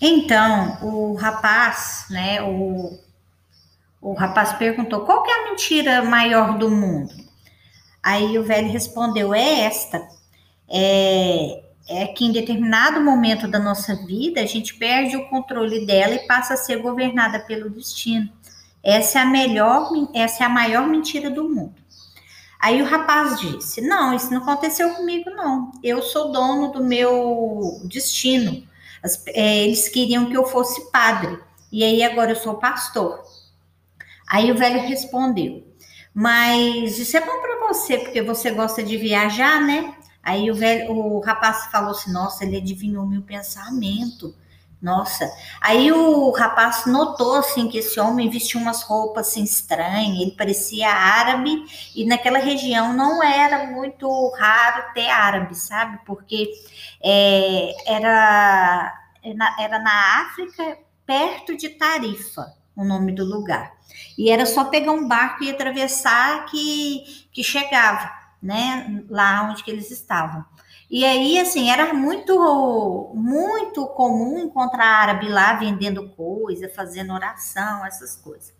Então, o rapaz, né, o, o rapaz perguntou, qual que é a mentira maior do mundo? Aí o velho respondeu, é esta, é, é que em determinado momento da nossa vida, a gente perde o controle dela e passa a ser governada pelo destino. Essa é a melhor, essa é a maior mentira do mundo. Aí o rapaz disse: Não, isso não aconteceu comigo, não. Eu sou dono do meu destino. As, é, eles queriam que eu fosse padre, e aí agora eu sou pastor. Aí o velho respondeu: Mas isso é bom para você, porque você gosta de viajar, né? Aí o velho, o rapaz falou assim: Nossa, ele adivinhou meu pensamento. Nossa. Aí o rapaz notou assim que esse homem vestia umas roupas assim estranhas, ele parecia árabe e naquela região não era muito raro ter árabe, sabe? Porque é, era, era na África, perto de Tarifa, o nome do lugar. E era só pegar um barco e atravessar que, que chegava, né? Lá onde que eles estavam. E aí, assim, era muito, muito comum encontrar árabe lá vendendo coisa, fazendo oração, essas coisas.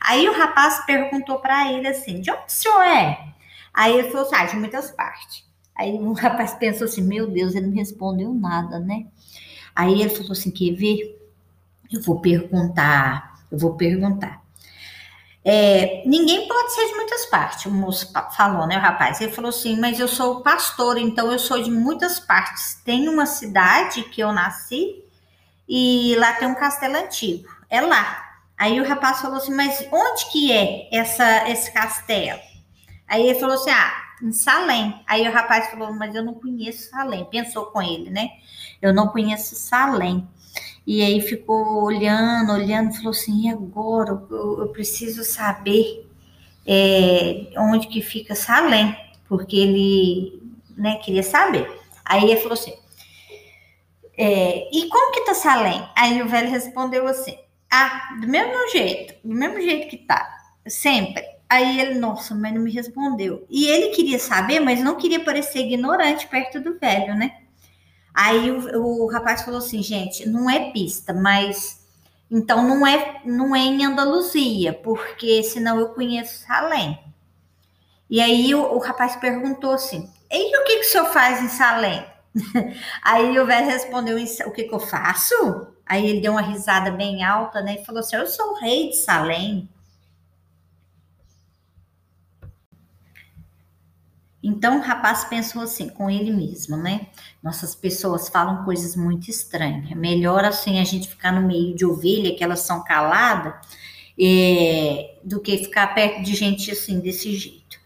Aí o rapaz perguntou para ele assim: de onde o senhor é? Aí ele falou assim: ah, de muitas partes. Aí o rapaz pensou assim: meu Deus, ele não respondeu nada, né? Aí ele falou assim: quer ver? Eu vou perguntar, eu vou perguntar. É, ninguém pode ser de muitas partes, o moço falou, né, o rapaz? Ele falou assim, mas eu sou pastor, então eu sou de muitas partes. Tem uma cidade que eu nasci e lá tem um castelo antigo, é lá. Aí o rapaz falou assim, mas onde que é essa, esse castelo? Aí ele falou assim, ah, em Salém. Aí o rapaz falou, mas eu não conheço Salém. Pensou com ele, né? Eu não conheço Salém. E aí ficou olhando, olhando, falou assim: e agora? Eu, eu preciso saber é, onde que fica Salém, porque ele né, queria saber. Aí ele falou assim: é, e como que tá Salém? Aí o velho respondeu assim: ah, do mesmo jeito, do mesmo jeito que tá, sempre. Aí ele, nossa, mas não me respondeu. E ele queria saber, mas não queria parecer ignorante perto do velho, né? Aí o, o rapaz falou assim, gente, não é pista, mas então não é não é em Andaluzia, porque senão eu conheço Salém. E aí o, o rapaz perguntou assim: e o que, que o senhor faz em Salém? aí o velho respondeu: o que, que eu faço? Aí ele deu uma risada bem alta, né? E falou assim: eu sou o rei de Salém. Então o rapaz pensou assim com ele mesmo, né? Nossas pessoas falam coisas muito estranhas. É melhor assim a gente ficar no meio de ovelha, que elas são caladas, é, do que ficar perto de gente assim desse jeito.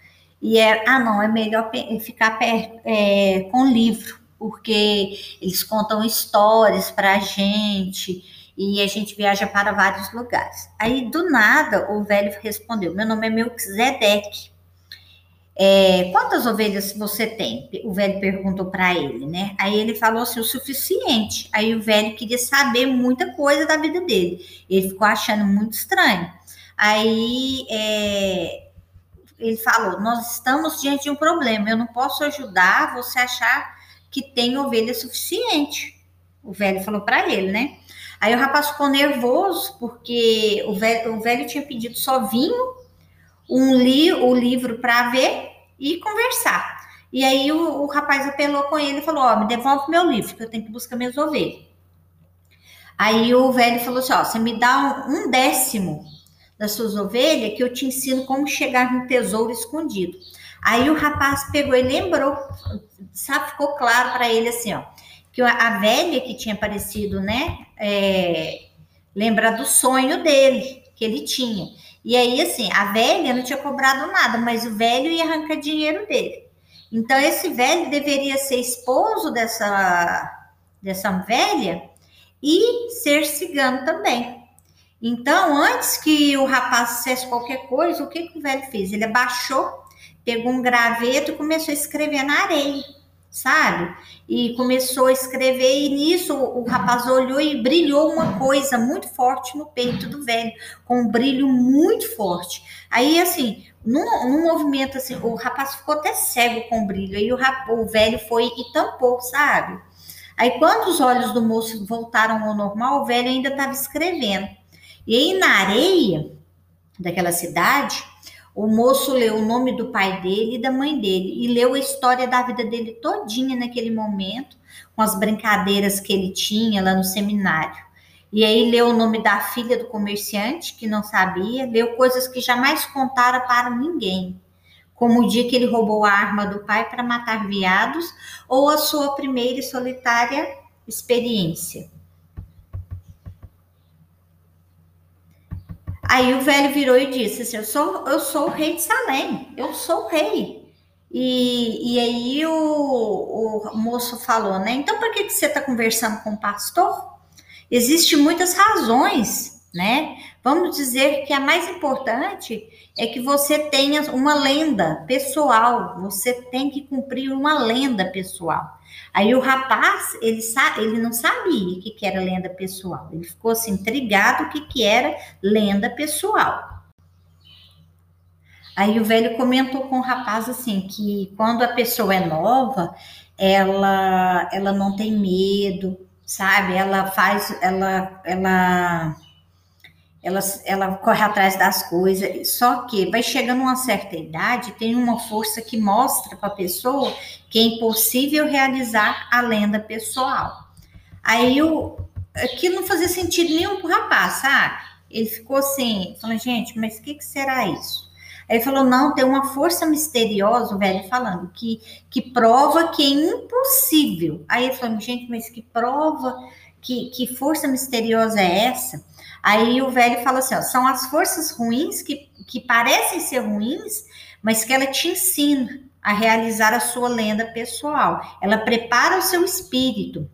E é, ah, não, é melhor ficar perto, é, com livro, porque eles contam histórias para a gente e a gente viaja para vários lugares. Aí do nada o velho respondeu: Meu nome é Melquisedeque. É, quantas ovelhas você tem? O velho perguntou para ele, né? Aí ele falou assim: o suficiente. Aí o velho queria saber muita coisa da vida dele. Ele ficou achando muito estranho. Aí é, ele falou: Nós estamos diante de um problema. Eu não posso ajudar você a achar que tem ovelha suficiente. O velho falou para ele, né? Aí o rapaz ficou nervoso porque o velho, o velho tinha pedido só vinho um li, o livro para ver e conversar. E aí o, o rapaz apelou com ele e falou: Ó, me devolve meu livro, que eu tenho que buscar minhas ovelhas. Aí o velho falou assim: Ó, você me dá um, um décimo das suas ovelhas que eu te ensino como chegar no tesouro escondido. Aí o rapaz pegou e lembrou, sabe, ficou claro para ele assim, ó, que a velha que tinha aparecido, né, é, lembra do sonho dele, que ele tinha. E aí, assim, a velha não tinha cobrado nada, mas o velho ia arrancar dinheiro dele. Então, esse velho deveria ser esposo dessa, dessa velha e ser cigano também. Então, antes que o rapaz fizesse qualquer coisa, o que, que o velho fez? Ele abaixou, pegou um graveto e começou a escrever na areia sabe? E começou a escrever, e nisso o, rapaz olhou e brilhou uma coisa muito forte no peito do velho, com um brilho muito forte. Aí, assim, num, num movimento assim, o rapaz ficou até cego com o brilho, aí o, o velho foi e tampou, sabe? Aí, quando os olhos do moço voltaram ao normal, o velho ainda estava escrevendo. E aí, na areia daquela cidade, o moço leu o nome do pai dele e da mãe dele e leu a história da vida dele todinha naquele momento, com as brincadeiras que ele tinha lá no seminário. E aí leu o nome da filha do comerciante, que não sabia, leu coisas que jamais contara para ninguém, como o dia que ele roubou a arma do pai para matar viados, ou a sua primeira e solitária experiência. Aí o velho virou e disse assim: Eu sou, eu sou o rei de Salém, eu sou o rei. E, e aí o, o moço falou, né? Então por que, que você está conversando com o pastor? Existem muitas razões, né? Vamos dizer que a mais importante é que você tenha uma lenda pessoal, você tem que cumprir uma lenda pessoal. Aí o rapaz, ele, sa ele não sabia o que, que era lenda pessoal, ele ficou assim, intrigado o que, que era lenda pessoal. Aí o velho comentou com o rapaz assim que quando a pessoa é nova, ela ela não tem medo, sabe? Ela faz, ela, ela, ela, ela corre atrás das coisas. Só que vai chegando uma certa idade, tem uma força que mostra para a pessoa que é impossível realizar a lenda pessoal. Aí o aquilo não fazia sentido nenhum para o rapaz, sabe? Ele ficou assim, falando, gente, mas o que, que será isso? Aí ele falou: não, tem uma força misteriosa, o velho falando, que, que prova que é impossível. Aí ele falou: gente, mas que prova, que, que força misteriosa é essa? Aí o velho fala assim: ó, são as forças ruins que, que parecem ser ruins, mas que ela te ensina a realizar a sua lenda pessoal. Ela prepara o seu espírito.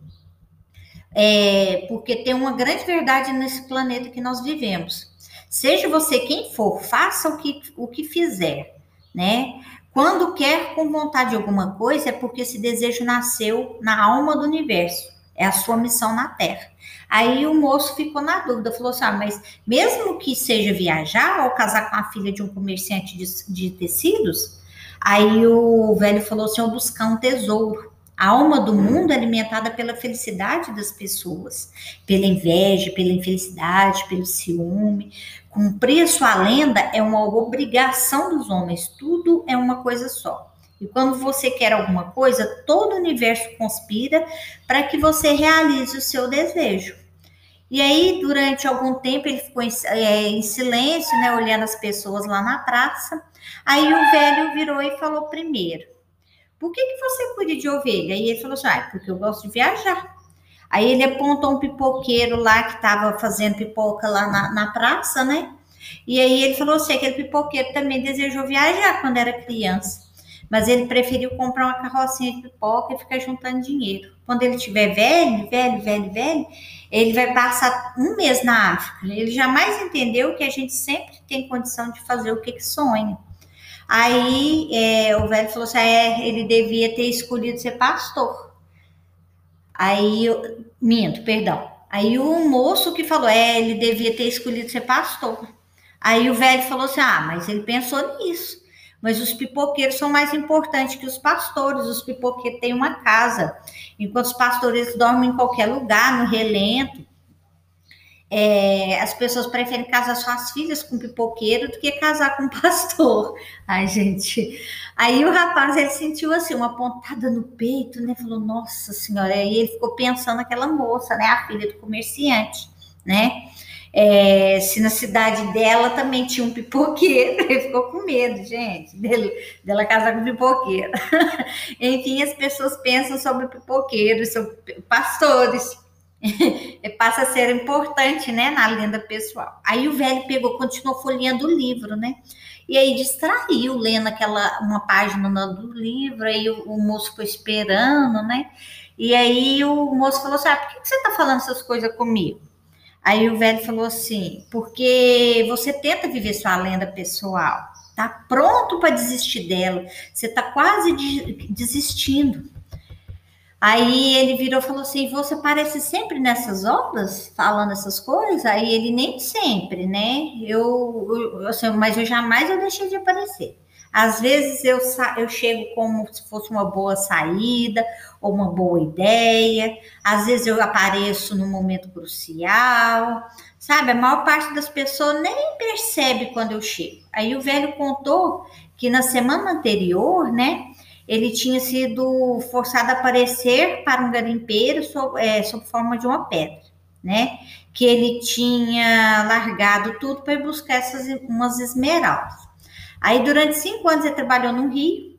É, porque tem uma grande verdade nesse planeta que nós vivemos Seja você quem for, faça o que, o que fizer, né? Quando quer com vontade de alguma coisa, é porque esse desejo nasceu na alma do universo. É a sua missão na Terra. Aí o moço ficou na dúvida, falou assim: ah, mas mesmo que seja viajar ou casar com a filha de um comerciante de, de tecidos, aí o velho falou assim: ou buscar um tesouro. A alma do mundo é alimentada pela felicidade das pessoas, pela inveja, pela infelicidade, pelo ciúme. Cumprir sua lenda é uma obrigação dos homens, tudo é uma coisa só. E quando você quer alguma coisa, todo o universo conspira para que você realize o seu desejo. E aí, durante algum tempo, ele ficou em, é, em, silêncio, né, olhando as pessoas lá na praça. Aí o velho virou e falou primeiro: por que, que você cuida de ovelha? Aí ele falou assim, ah, porque eu gosto de viajar. Aí ele apontou um pipoqueiro lá que estava fazendo pipoca lá na, na praça, né? E aí ele falou assim, aquele pipoqueiro também desejou viajar quando era criança. Mas ele preferiu comprar uma carrocinha de pipoca e ficar juntando dinheiro. Quando ele tiver velho, velho, velho, velho, ele vai passar um mês na África. Ele jamais entendeu que a gente sempre tem condição de fazer o que, que sonha. Aí é, o velho falou assim: é, ele devia ter escolhido ser pastor. Aí, eu, minto, perdão. Aí o moço que falou: é, ele devia ter escolhido ser pastor. Aí o velho falou assim: ah, mas ele pensou nisso. Mas os pipoqueiros são mais importantes que os pastores. Os pipoqueiros têm uma casa, enquanto os pastores dormem em qualquer lugar, no relento. É, as pessoas preferem casar suas filhas com pipoqueiro do que casar com pastor. Ai, gente. Aí o rapaz ele sentiu assim uma pontada no peito, né? Falou, nossa senhora. Aí ele ficou pensando naquela moça, né? A filha do comerciante, né? É, se na cidade dela também tinha um pipoqueiro, ele ficou com medo, gente, dele, dela casar com pipoqueiro. Enfim, as pessoas pensam sobre pipoqueiros, sobre pastores, passa a ser importante, né, na lenda pessoal. Aí o velho pegou, continuou folheando o livro, né? E aí distraiu, lendo aquela uma página do livro, aí o, o moço foi esperando, né? E aí o moço falou assim: ah, por que, que você tá falando essas coisas comigo? Aí o velho falou assim: porque você tenta viver sua lenda pessoal, tá pronto para desistir dela, você tá quase de, desistindo. Aí ele virou e falou assim: Você parece sempre nessas obras, falando essas coisas? Aí ele nem sempre, né? Eu, eu assim, mas eu jamais eu deixei de aparecer. Às vezes eu, eu chego como se fosse uma boa saída ou uma boa ideia, às vezes eu apareço no momento crucial, sabe? A maior parte das pessoas nem percebe quando eu chego. Aí o velho contou que na semana anterior, né, ele tinha sido forçado a aparecer para um garimpeiro sob, é, sob forma de uma pedra, né? Que ele tinha largado tudo para buscar essas umas esmeraldas. Aí, durante cinco anos, ele trabalhou no Rio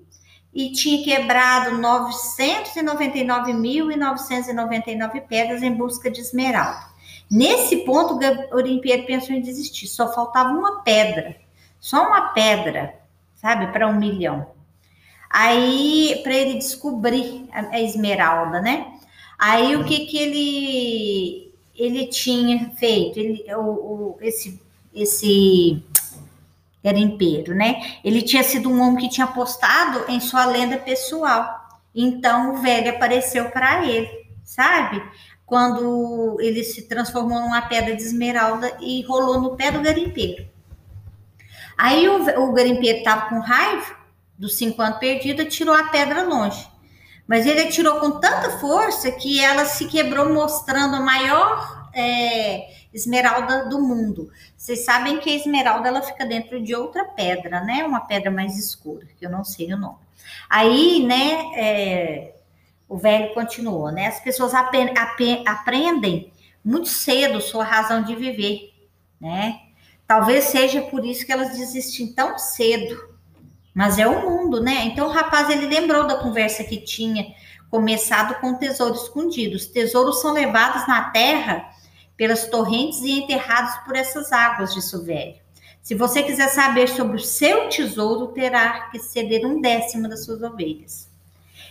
e tinha quebrado 999.999 pedras em busca de esmeralda. Nesse ponto, o garimpeiro pensou em desistir, só faltava uma pedra, só uma pedra, sabe, para um milhão. Aí, para ele descobrir a, esmeralda, né? Aí, o que que ele ele tinha feito? Ele, o, o esse esse garimpeiro, né? Ele tinha sido um homem que tinha apostado em sua lenda pessoal. Então, o velho apareceu para ele, sabe? Quando ele se transformou numa pedra de esmeralda e rolou no pé do garimpeiro. Aí o, o garimpeiro estava com raiva dos cinco anos perdido, tirou a pedra longe. Mas ele atirou com tanta força que ela se quebrou, mostrando a maior é, esmeralda do mundo. Vocês sabem que a esmeralda ela fica dentro de outra pedra, né? Uma pedra mais escura, que eu não sei o nome. Aí, né, é, o velho continuou, né? As pessoas ap ap aprendem muito cedo sua razão de viver, né? Talvez seja por isso que elas desistem tão cedo mas é o mundo, né? Então o rapaz ele lembrou da conversa que tinha começado com o tesouro escondido. Os tesouros são levados na terra pelas torrentes e enterrados por essas águas, disse o velho. Se você quiser saber sobre o seu tesouro, terá que ceder um décimo das suas ovelhas.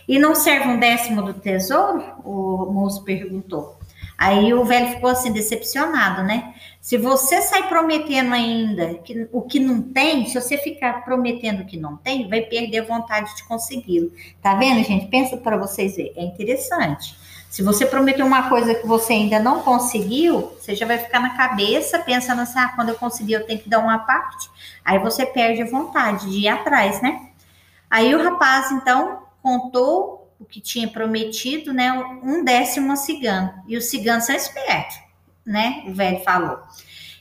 E não serve um décimo do tesouro? O moço perguntou. Aí o velho ficou assim, decepcionado, né? Se você sai prometendo ainda que, o que não tem, se você ficar prometendo o que não tem, vai perder a vontade de consegui-lo. Tá vendo, gente? Pensa para vocês verem. É interessante. Se você prometeu uma coisa que você ainda não conseguiu, você já vai ficar na cabeça pensando assim: ah, quando eu conseguir, eu tenho que dar uma parte. Aí você perde a vontade de ir atrás, né? Aí o rapaz, então, contou o que tinha prometido, né? Um décimo a cigano. E os ciganos são espertos, né? O velho falou.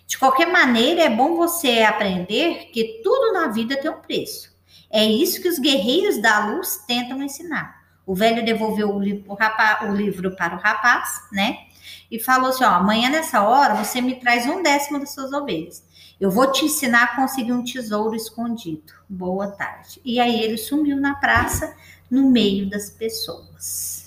De qualquer maneira, é bom você aprender que tudo na vida tem um preço. É isso que os guerreiros da luz tentam ensinar. O velho devolveu o livro, o, rapaz, o livro para o rapaz, né? E falou assim: ó, amanhã nessa hora você me traz um décimo das suas ovelhas. Eu vou te ensinar a conseguir um tesouro escondido. Boa tarde. E aí ele sumiu na praça no meio das pessoas.